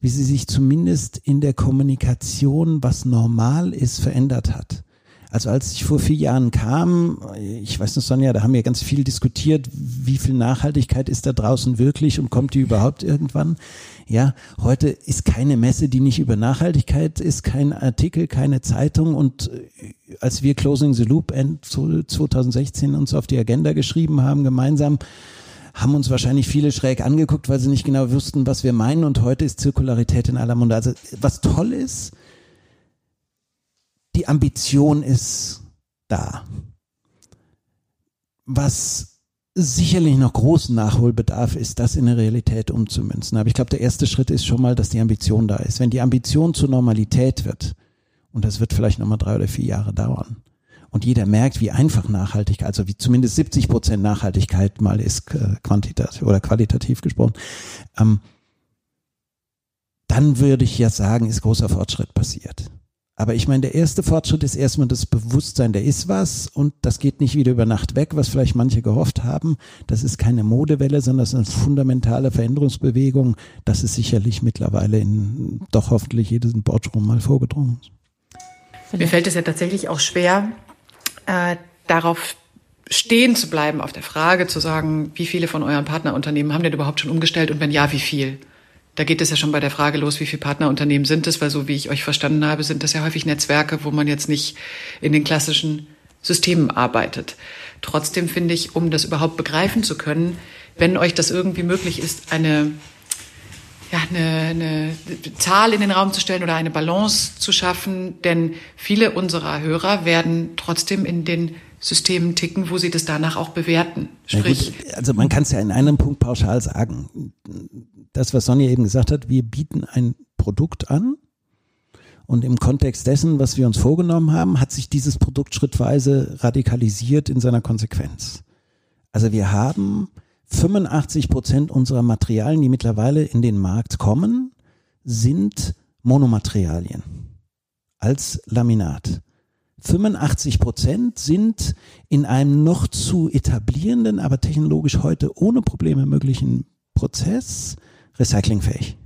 wie sie sich zumindest in der Kommunikation, was normal ist, verändert hat. Also als ich vor vier Jahren kam, ich weiß nicht, Sonja, da haben wir ganz viel diskutiert, wie viel Nachhaltigkeit ist da draußen wirklich und kommt die überhaupt irgendwann? Ja, heute ist keine Messe, die nicht über Nachhaltigkeit ist, kein Artikel, keine Zeitung und äh, als wir Closing the Loop End 2016 uns auf die Agenda geschrieben haben, gemeinsam, haben uns wahrscheinlich viele schräg angeguckt, weil sie nicht genau wussten, was wir meinen und heute ist Zirkularität in aller Munde. Also was toll ist, die Ambition ist da. Was sicherlich noch großen Nachholbedarf ist, das in der Realität umzumünzen. Aber ich glaube, der erste Schritt ist schon mal, dass die Ambition da ist. Wenn die Ambition zur Normalität wird, und das wird vielleicht nochmal drei oder vier Jahre dauern, und jeder merkt, wie einfach Nachhaltigkeit, also wie zumindest 70 Prozent Nachhaltigkeit mal ist, äh, quantitativ oder qualitativ gesprochen, ähm, dann würde ich ja sagen, ist großer Fortschritt passiert. Aber ich meine, der erste Fortschritt ist erstmal das Bewusstsein, der ist was und das geht nicht wieder über Nacht weg, was vielleicht manche gehofft haben. Das ist keine Modewelle, sondern das ist eine fundamentale Veränderungsbewegung. Das ist sicherlich mittlerweile in doch hoffentlich jedem Boardroom mal vorgedrungen. Mir fällt es ja tatsächlich auch schwer, äh, darauf stehen zu bleiben, auf der Frage zu sagen, wie viele von euren Partnerunternehmen haben denn überhaupt schon umgestellt und wenn ja, wie viel? Da geht es ja schon bei der Frage los, wie viele Partnerunternehmen sind es, weil so wie ich euch verstanden habe, sind das ja häufig Netzwerke, wo man jetzt nicht in den klassischen Systemen arbeitet. Trotzdem finde ich, um das überhaupt begreifen zu können, wenn euch das irgendwie möglich ist, eine, ja, eine, eine Zahl in den Raum zu stellen oder eine Balance zu schaffen, denn viele unserer Hörer werden trotzdem in den Systemen ticken, wo sie das danach auch bewerten. Sprich, gut, also man kann es ja in einem Punkt pauschal sagen das, was Sonja eben gesagt hat, wir bieten ein Produkt an und im Kontext dessen, was wir uns vorgenommen haben, hat sich dieses Produkt schrittweise radikalisiert in seiner Konsequenz. Also wir haben 85 Prozent unserer Materialien, die mittlerweile in den Markt kommen, sind Monomaterialien als Laminat. 85 Prozent sind in einem noch zu etablierenden, aber technologisch heute ohne Probleme möglichen Prozess recyclingfähig.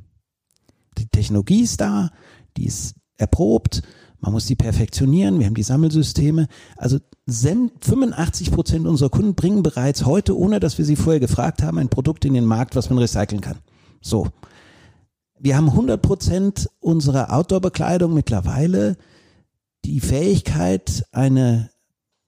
Die Technologie ist da, die ist erprobt, man muss die perfektionieren, wir haben die Sammelsysteme. Also 85 Prozent unserer Kunden bringen bereits heute, ohne dass wir sie vorher gefragt haben, ein Produkt in den Markt, was man recyceln kann. So. Wir haben 100 Prozent unserer Outdoor-Bekleidung mittlerweile die Fähigkeit, eine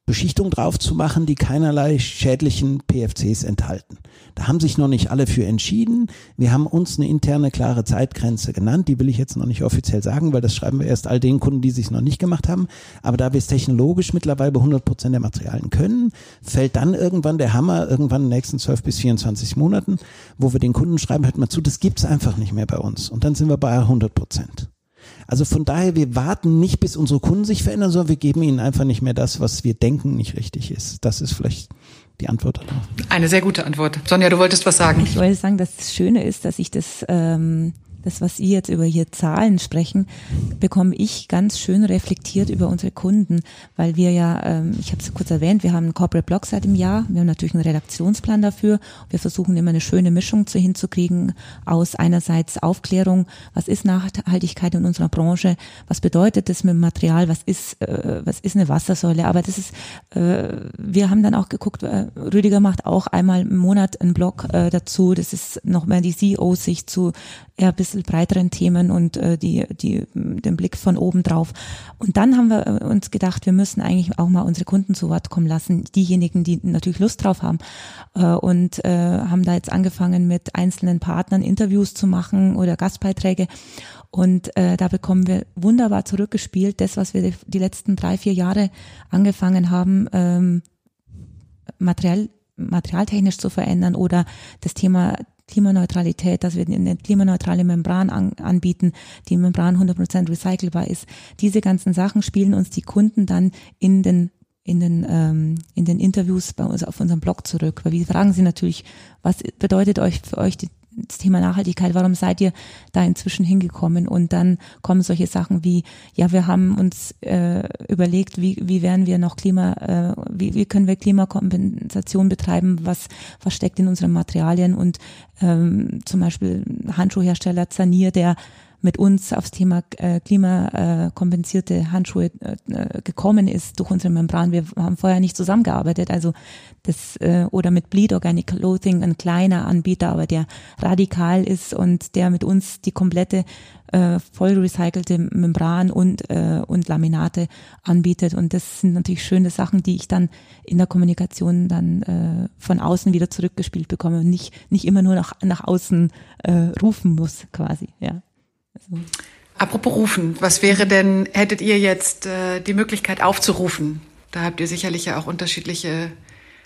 Beschichtung drauf zu machen, die keinerlei schädlichen PFCs enthalten. Da haben sich noch nicht alle für entschieden. Wir haben uns eine interne klare Zeitgrenze genannt. Die will ich jetzt noch nicht offiziell sagen, weil das schreiben wir erst all den Kunden, die sich noch nicht gemacht haben. Aber da wir es technologisch mittlerweile bei 100 Prozent der Materialien können, fällt dann irgendwann der Hammer, irgendwann in den nächsten 12 bis 24 Monaten, wo wir den Kunden schreiben, hört mal zu, das gibt's einfach nicht mehr bei uns. Und dann sind wir bei 100 Prozent. Also von daher, wir warten nicht, bis unsere Kunden sich verändern, sondern wir geben ihnen einfach nicht mehr das, was wir denken nicht richtig ist. Das ist vielleicht die Antwort darauf. Eine sehr gute Antwort. Sonja, du wolltest was sagen. Ich wollte sagen, dass das Schöne ist, dass ich das ähm, das, was Sie jetzt über hier Zahlen sprechen, bekomme ich ganz schön reflektiert über unsere Kunden, weil wir ja, ähm, ich habe es kurz erwähnt, wir haben einen Corporate Blog seit dem Jahr, wir haben natürlich einen Redaktionsplan dafür, wir versuchen immer eine schöne Mischung zu hinzukriegen aus einerseits Aufklärung, was ist Nachhaltigkeit in unserer Branche, was bedeutet das mit dem Material, was ist, äh, was ist eine Wassersäule, aber das ist, äh, wir haben dann auch geguckt, äh, Rüdiger macht auch einmal im Monat einen Blog äh, dazu, das ist noch mehr die CEO-Sicht zu eher ein breiteren Themen und äh, die, die, den Blick von oben drauf. Und dann haben wir äh, uns gedacht, wir müssen eigentlich auch mal unsere Kunden zu Wort kommen lassen, diejenigen, die natürlich Lust drauf haben. Äh, und äh, haben da jetzt angefangen mit einzelnen Partnern Interviews zu machen oder Gastbeiträge. Und äh, da bekommen wir wunderbar zurückgespielt, das, was wir die letzten drei, vier Jahre angefangen haben, ähm, materiell materialtechnisch zu verändern oder das Thema Klimaneutralität, dass wir eine klimaneutrale Membran an, anbieten, die Membran 100% recycelbar ist. Diese ganzen Sachen spielen uns die Kunden dann in den in den ähm, in den Interviews bei uns auf unserem Blog zurück, weil wir fragen sie natürlich, was bedeutet euch für euch die, das Thema Nachhaltigkeit, warum seid ihr da inzwischen hingekommen? Und dann kommen solche Sachen wie, ja, wir haben uns äh, überlegt, wie, wie werden wir noch Klima, äh, wie, wie können wir Klimakompensation betreiben, was, was steckt in unseren Materialien und ähm, zum Beispiel Handschuhhersteller Zanier, der mit uns aufs Thema äh, klimakompensierte äh, Handschuhe äh, äh, gekommen ist durch unsere Membran. Wir haben vorher nicht zusammengearbeitet. Also das äh, oder mit Bleed Organic Clothing, ein kleiner Anbieter, aber der radikal ist und der mit uns die komplette äh, voll recycelte Membran und äh, und Laminate anbietet. Und das sind natürlich schöne Sachen, die ich dann in der Kommunikation dann äh, von außen wieder zurückgespielt bekomme und nicht nicht immer nur nach nach außen äh, rufen muss quasi. Ja. Also. Apropos rufen, was wäre denn, hättet ihr jetzt äh, die Möglichkeit aufzurufen? Da habt ihr sicherlich ja auch unterschiedliche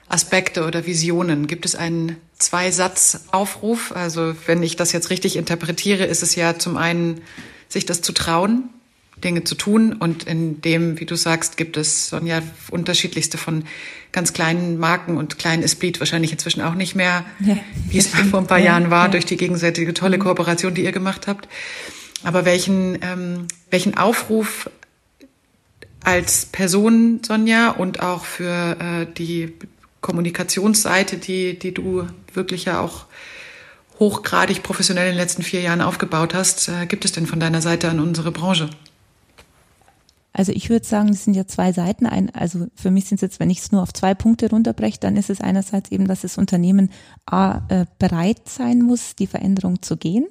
Aspekte oder Visionen. Gibt es einen Zwei-Satz-Aufruf? Also wenn ich das jetzt richtig interpretiere, ist es ja zum einen, sich das zu trauen, Dinge zu tun. Und in dem, wie du sagst, gibt es Sonja unterschiedlichste von ganz kleinen Marken und klein ist Bleed wahrscheinlich inzwischen auch nicht mehr, ja, wie es vor ein paar ja, Jahren war, ja. durch die gegenseitige tolle Kooperation, die ihr gemacht habt. Aber welchen, ähm, welchen Aufruf als Person, Sonja, und auch für äh, die Kommunikationsseite, die, die du wirklich ja auch hochgradig professionell in den letzten vier Jahren aufgebaut hast, äh, gibt es denn von deiner Seite an unsere Branche? Also ich würde sagen, es sind ja zwei Seiten. Ein, also für mich sind es jetzt, wenn ich es nur auf zwei Punkte runterbreche, dann ist es einerseits eben, dass das Unternehmen A, äh, bereit sein muss, die Veränderung zu gehen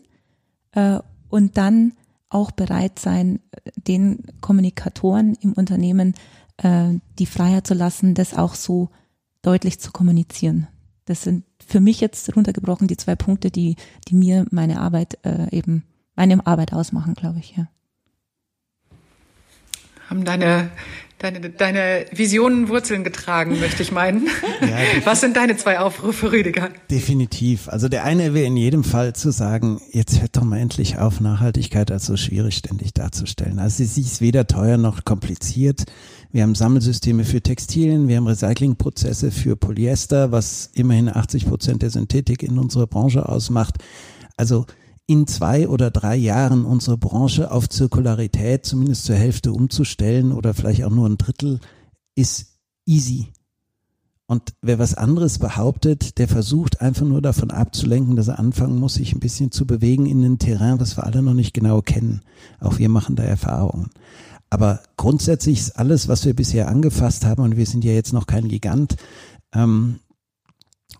äh, und dann auch bereit sein, den Kommunikatoren im Unternehmen äh, die Freiheit zu lassen, das auch so deutlich zu kommunizieren. Das sind für mich jetzt runtergebrochen die zwei Punkte, die, die mir meine Arbeit äh, eben, meine Arbeit ausmachen, glaube ich, ja haben deine, deine, deine Visionen Wurzeln getragen, möchte ich meinen. *laughs* Ja, Was sind deine zwei Aufrufe, Rüdiger? Definitiv. Also der eine wäre in jedem Fall zu sagen, jetzt hört doch mal endlich auf, Nachhaltigkeit als so schwierig ständig darzustellen. Also sie ist weder teuer noch kompliziert. Wir haben Sammelsysteme für Textilien, wir haben Recyclingprozesse für Polyester, was immerhin 80 Prozent der Synthetik in unserer Branche ausmacht. Also in zwei oder drei Jahren unsere Branche auf Zirkularität zumindest zur Hälfte umzustellen oder vielleicht auch nur ein Drittel, ist easy. Und wer was anderes behauptet, der versucht einfach nur davon abzulenken, dass er anfangen muss, sich ein bisschen zu bewegen in ein Terrain, was wir alle noch nicht genau kennen. Auch wir machen da Erfahrungen. Aber grundsätzlich ist alles, was wir bisher angefasst haben, und wir sind ja jetzt noch kein Gigant, ähm,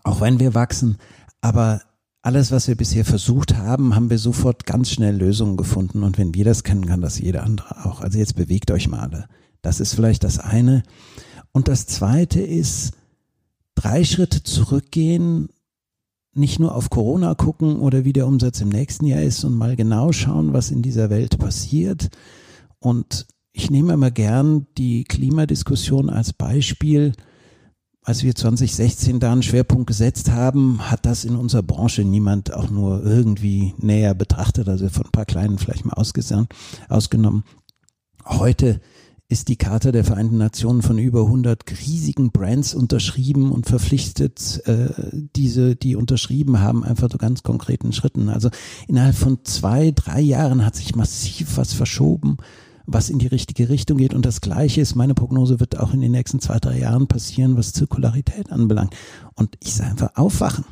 auch wenn wir wachsen, aber alles, was wir bisher versucht haben, haben wir sofort ganz schnell Lösungen gefunden. Und wenn wir das können, kann das jeder andere auch. Also jetzt bewegt euch mal. Das ist vielleicht das eine. Und das zweite ist, drei Schritte zurückgehen, nicht nur auf Corona gucken oder wie der Umsatz im nächsten Jahr ist und mal genau schauen, was in dieser Welt passiert. Und ich nehme immer gern die Klimadiskussion als Beispiel als wir 2016 da einen Schwerpunkt gesetzt haben, hat das in unserer Branche niemand auch nur irgendwie näher betrachtet, also von ein paar kleinen vielleicht mal ausgenommen. Heute ist die Charta der Vereinten Nationen von über 100 riesigen Brands unterschrieben und verpflichtet, äh, diese, die unterschrieben haben, einfach zu ganz konkreten Schritten. Also innerhalb von zwei, drei Jahren hat sich massiv was verschoben was in die richtige Richtung geht. Und das Gleiche ist, meine Prognose wird auch in den nächsten zwei, drei Jahren passieren, was Zirkularität anbelangt. Und ich sage einfach aufwachen.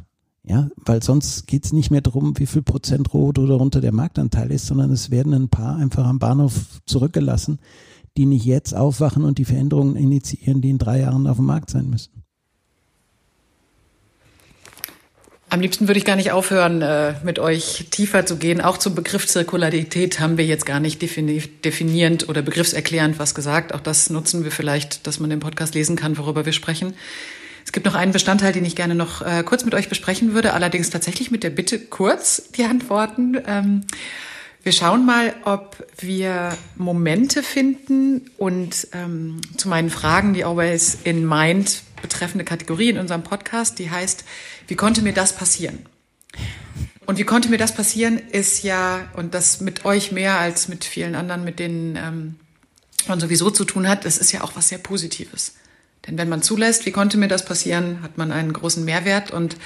Ja, weil sonst geht's nicht mehr darum, wie viel Prozent rot oder runter der Marktanteil ist, sondern es werden ein paar einfach am Bahnhof zurückgelassen, die nicht jetzt aufwachen und die Veränderungen initiieren, die in drei Jahren auf dem Markt sein müssen. Am liebsten würde ich gar nicht aufhören, äh, mit euch tiefer zu gehen. Auch zum Begriff Zirkularität haben wir jetzt gar nicht definierend oder begriffserklärend was gesagt. Auch das nutzen wir vielleicht, dass man den Podcast lesen kann, worüber wir sprechen. Es gibt noch einen Bestandteil, den ich gerne noch äh, kurz mit euch besprechen würde, allerdings tatsächlich mit der Bitte kurz die Antworten. Ähm, wir schauen mal, ob wir Momente finden und ähm, zu meinen Fragen, die Always in Mind betreffende Kategorie in unserem Podcast, die heißt, wie konnte mir das passieren? Und wie konnte mir das passieren, ist ja, und das mit euch mehr als mit vielen anderen, mit denen ähm, man sowieso zu tun hat, das ist ja auch was sehr Positives. Denn wenn man zulässt, wie konnte mir das passieren, hat man einen großen Mehrwert. Und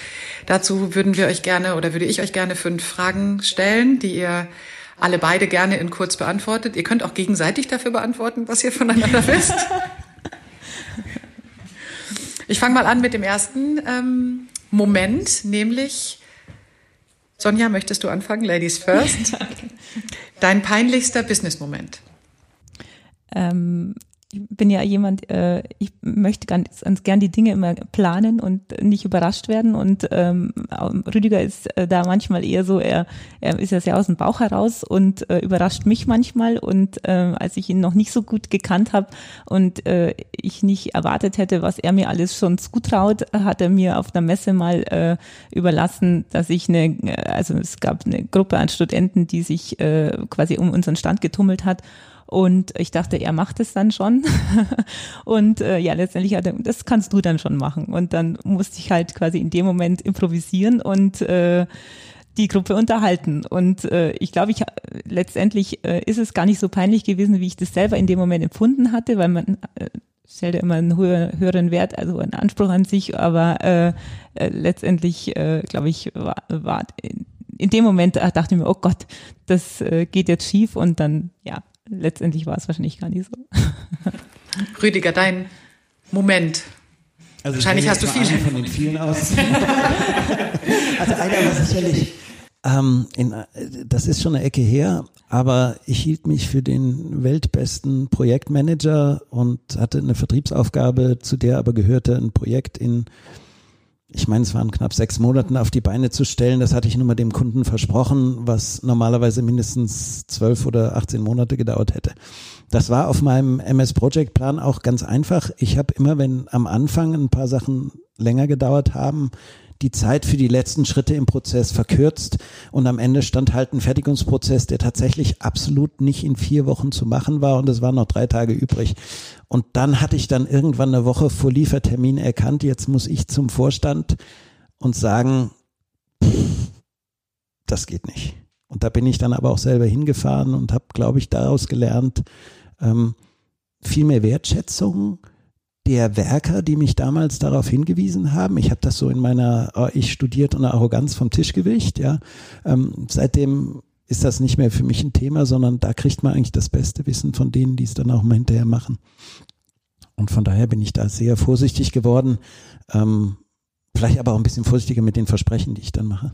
dazu würden wir euch gerne oder würde ich euch gerne fünf Fragen stellen, die ihr alle beide gerne in kurz beantwortet. Ihr könnt auch gegenseitig dafür beantworten, was ihr voneinander wisst. *laughs* Ich fange mal an mit dem ersten ähm, Moment, nämlich Sonja, möchtest du anfangen? Ladies first. *laughs* Dein peinlichster Business-Moment. Ähm, ich bin ja jemand, äh, ich möchte ganz, ganz gern die Dinge immer planen und nicht überrascht werden. Und ähm, Rüdiger ist äh, da manchmal eher so, er, er ist ja sehr aus dem Bauch heraus und äh, überrascht mich manchmal. Und äh, als ich ihn noch nicht so gut gekannt habe und äh, ich nicht erwartet hätte, was er mir alles schon zutraut, hat er mir auf der Messe mal äh, überlassen, dass ich eine, also es gab eine Gruppe an Studenten, die sich äh, quasi um unseren Stand getummelt hat. Und ich dachte, er macht es dann schon. *laughs* und äh, ja, letztendlich hat er, das kannst du dann schon machen. Und dann musste ich halt quasi in dem Moment improvisieren und äh, die Gruppe unterhalten. Und äh, ich glaube, ich letztendlich äh, ist es gar nicht so peinlich gewesen, wie ich das selber in dem Moment empfunden hatte, weil man äh, stellt ja immer einen höher, höheren Wert, also einen Anspruch an sich, aber äh, äh, letztendlich, äh, glaube ich, war, war in dem Moment dachte ich mir, oh Gott, das äh, geht jetzt schief und dann, ja, letztendlich war es wahrscheinlich gar nicht so. *laughs* Rüdiger, dein Moment. Also Wahrscheinlich hast du viele. Von den vielen aus. *laughs* also einer war sicherlich, ähm, in, das ist schon eine Ecke her, aber ich hielt mich für den weltbesten Projektmanager und hatte eine Vertriebsaufgabe, zu der aber gehörte ein Projekt in ich meine, es waren knapp sechs Monaten auf die Beine zu stellen. Das hatte ich nun mal dem Kunden versprochen, was normalerweise mindestens zwölf oder 18 Monate gedauert hätte. Das war auf meinem MS Project Plan auch ganz einfach. Ich habe immer, wenn am Anfang ein paar Sachen länger gedauert haben, die Zeit für die letzten Schritte im Prozess verkürzt und am Ende stand halt ein Fertigungsprozess, der tatsächlich absolut nicht in vier Wochen zu machen war und es waren noch drei Tage übrig. Und dann hatte ich dann irgendwann eine Woche vor Liefertermin erkannt, jetzt muss ich zum Vorstand und sagen, das geht nicht. Und da bin ich dann aber auch selber hingefahren und habe, glaube ich, daraus gelernt, ähm, viel mehr Wertschätzung der Werker, die mich damals darauf hingewiesen haben. Ich habe das so in meiner, oh, ich studiert und Arroganz vom Tischgewicht, ja. Ähm, seitdem ist das nicht mehr für mich ein Thema, sondern da kriegt man eigentlich das beste Wissen von denen, die es dann auch mal hinterher machen. Und von daher bin ich da sehr vorsichtig geworden, ähm, vielleicht aber auch ein bisschen vorsichtiger mit den Versprechen, die ich dann mache.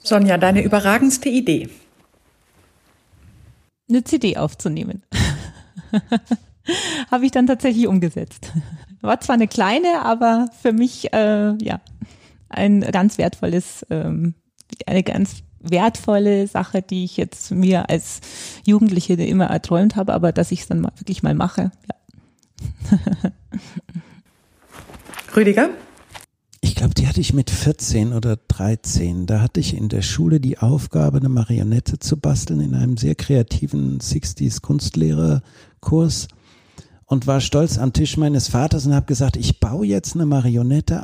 Sonja, deine überragendste Idee? Eine CD aufzunehmen. *laughs* *laughs* Habe ich dann tatsächlich umgesetzt. *laughs* War zwar eine kleine, aber für mich äh, ja ein ganz wertvolles, ähm, eine ganz wertvolle Sache, die ich jetzt mir als Jugendliche immer erträumt habe, aber dass ich es dann mal, wirklich mal mache. Ja. *laughs* Rüdiger? Ich glaube, die hatte ich mit 14 oder 13. Da hatte ich in der Schule die Aufgabe, eine Marionette zu basteln in einem sehr kreativen 60s Kunstlehrerkurs und war stolz am Tisch meines Vaters und habe gesagt, ich baue jetzt eine Marionette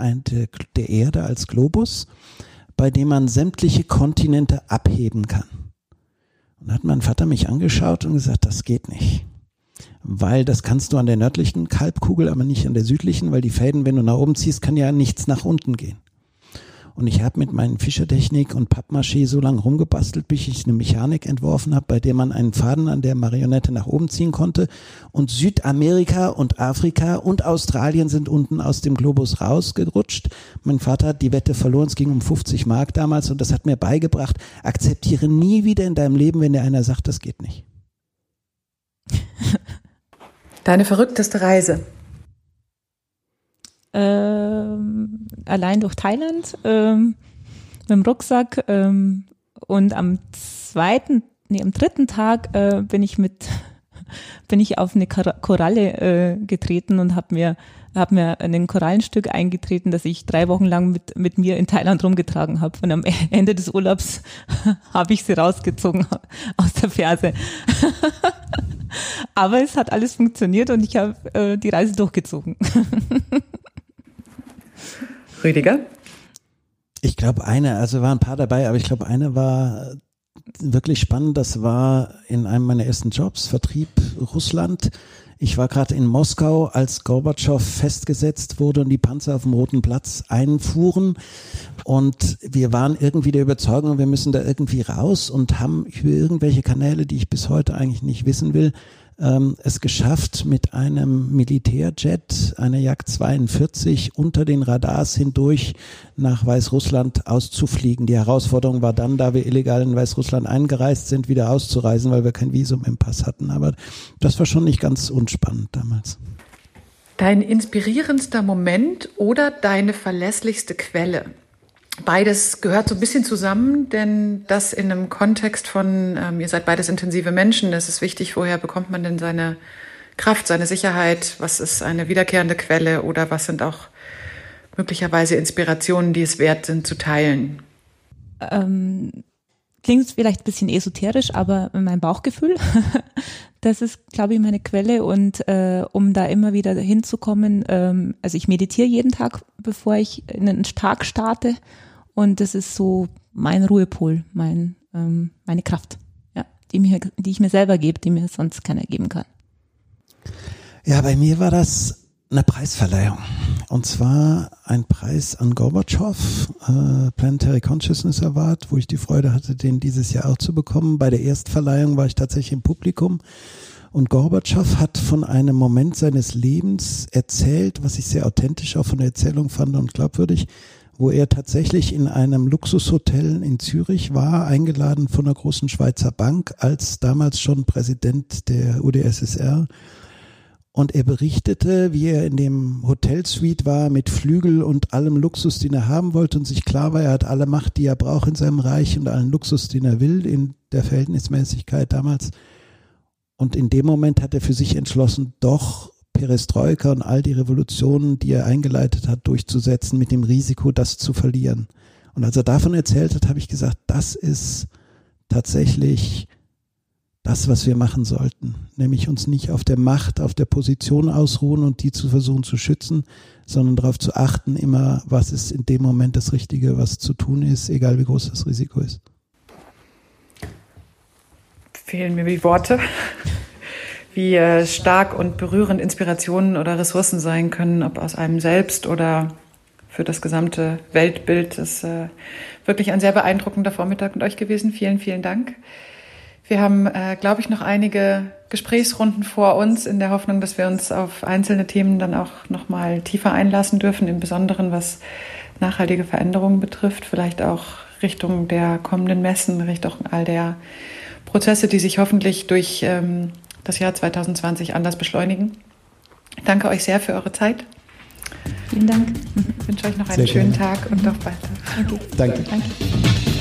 der Erde als Globus bei dem man sämtliche Kontinente abheben kann. Und hat mein Vater mich angeschaut und gesagt, das geht nicht. Weil das kannst du an der nördlichen Kalbkugel, aber nicht an der südlichen, weil die Fäden, wenn du nach oben ziehst, kann ja nichts nach unten gehen. Und ich habe mit meinen Fischertechnik und Pappmaché so lange rumgebastelt, bis ich eine Mechanik entworfen habe, bei der man einen Faden an der Marionette nach oben ziehen konnte. Und Südamerika und Afrika und Australien sind unten aus dem Globus rausgerutscht. Mein Vater hat die Wette verloren, es ging um 50 Mark damals und das hat mir beigebracht, akzeptiere nie wieder in deinem Leben, wenn dir einer sagt, das geht nicht. Deine verrückteste Reise? Ähm, allein durch Thailand ähm, mit dem Rucksack ähm, und am zweiten, nee, am dritten Tag äh, bin ich mit *laughs* bin ich auf eine Koralle äh, getreten und habe mir hab mir ein Korallenstück eingetreten, das ich drei Wochen lang mit, mit mir in Thailand rumgetragen habe. Und am *laughs* Ende des Urlaubs *laughs* habe ich sie rausgezogen aus der Ferse. Aber es hat alles funktioniert und ich habe äh, die Reise durchgezogen. Rüdiger? Ich glaube, eine, also waren ein paar dabei, aber ich glaube, eine war wirklich spannend. Das war in einem meiner ersten Jobs, Vertrieb Russland. Ich war gerade in Moskau, als Gorbatschow festgesetzt wurde und die Panzer auf dem Roten Platz einfuhren. Und wir waren irgendwie der Überzeugung, wir müssen da irgendwie raus und haben über irgendwelche Kanäle, die ich bis heute eigentlich nicht wissen will, ähm, es geschafft, mit einem Militärjet, einer Jagd 42, unter den Radars hindurch nach Weißrussland auszufliegen. Die Herausforderung war dann, da wir illegal in Weißrussland eingereist sind, wieder auszureisen, weil wir kein Visum im Pass hatten. Aber das war schon nicht ganz unspannend damals. Dein inspirierendster Moment oder deine verlässlichste Quelle? Beides gehört so ein bisschen zusammen, denn das in einem Kontext von, ähm, ihr seid beides intensive Menschen, das ist wichtig, woher bekommt man denn seine Kraft, seine Sicherheit, was ist eine wiederkehrende Quelle oder was sind auch möglicherweise Inspirationen, die es wert sind zu teilen? Ähm, klingt vielleicht ein bisschen esoterisch, aber mein Bauchgefühl, *laughs* das ist, glaube ich, meine Quelle. Und äh, um da immer wieder hinzukommen, ähm, also ich meditiere jeden Tag, bevor ich in einen Tag starte. Und das ist so mein Ruhepol, mein, ähm, meine Kraft, ja, die mir, die ich mir selber gebe, die mir sonst keiner geben kann. Ja, bei mir war das eine Preisverleihung. Und zwar ein Preis an Gorbatschow, äh, Planetary Consciousness Award, wo ich die Freude hatte, den dieses Jahr auch zu bekommen. Bei der Erstverleihung war ich tatsächlich im Publikum. Und Gorbatschow hat von einem Moment seines Lebens erzählt, was ich sehr authentisch auch von der Erzählung fand und glaubwürdig, wo er tatsächlich in einem Luxushotel in Zürich war, eingeladen von einer großen Schweizer Bank als damals schon Präsident der UdSSR und er berichtete, wie er in dem Hotelsuite war mit Flügel und allem Luxus, den er haben wollte und sich klar war, er hat alle Macht, die er braucht in seinem Reich und allen Luxus, den er will in der Verhältnismäßigkeit damals. Und in dem Moment hat er für sich entschlossen, doch Perestroika und all die Revolutionen, die er eingeleitet hat, durchzusetzen mit dem Risiko, das zu verlieren. Und als er davon erzählt hat, habe ich gesagt, das ist tatsächlich das, was wir machen sollten, nämlich uns nicht auf der Macht, auf der Position ausruhen und die zu versuchen zu schützen, sondern darauf zu achten, immer, was ist in dem Moment das Richtige, was zu tun ist, egal wie groß das Risiko ist. Fehlen mir die Worte, wie äh, stark und berührend Inspirationen oder Ressourcen sein können, ob aus einem selbst oder für das gesamte Weltbild. Das ist äh, wirklich ein sehr beeindruckender Vormittag mit euch gewesen. Vielen, vielen Dank. Wir haben, äh, glaube ich, noch einige Gesprächsrunden vor uns in der Hoffnung, dass wir uns auf einzelne Themen dann auch noch mal tiefer einlassen dürfen, im Besonderen was nachhaltige Veränderungen betrifft, vielleicht auch Richtung der kommenden Messen, Richtung all der Prozesse, die sich hoffentlich durch ähm, das Jahr 2020 anders beschleunigen. Danke euch sehr für eure Zeit. Vielen Dank. Ich wünsche euch noch einen sehr schönen gerne. Tag und auf bald. Danke. Danke. Danke.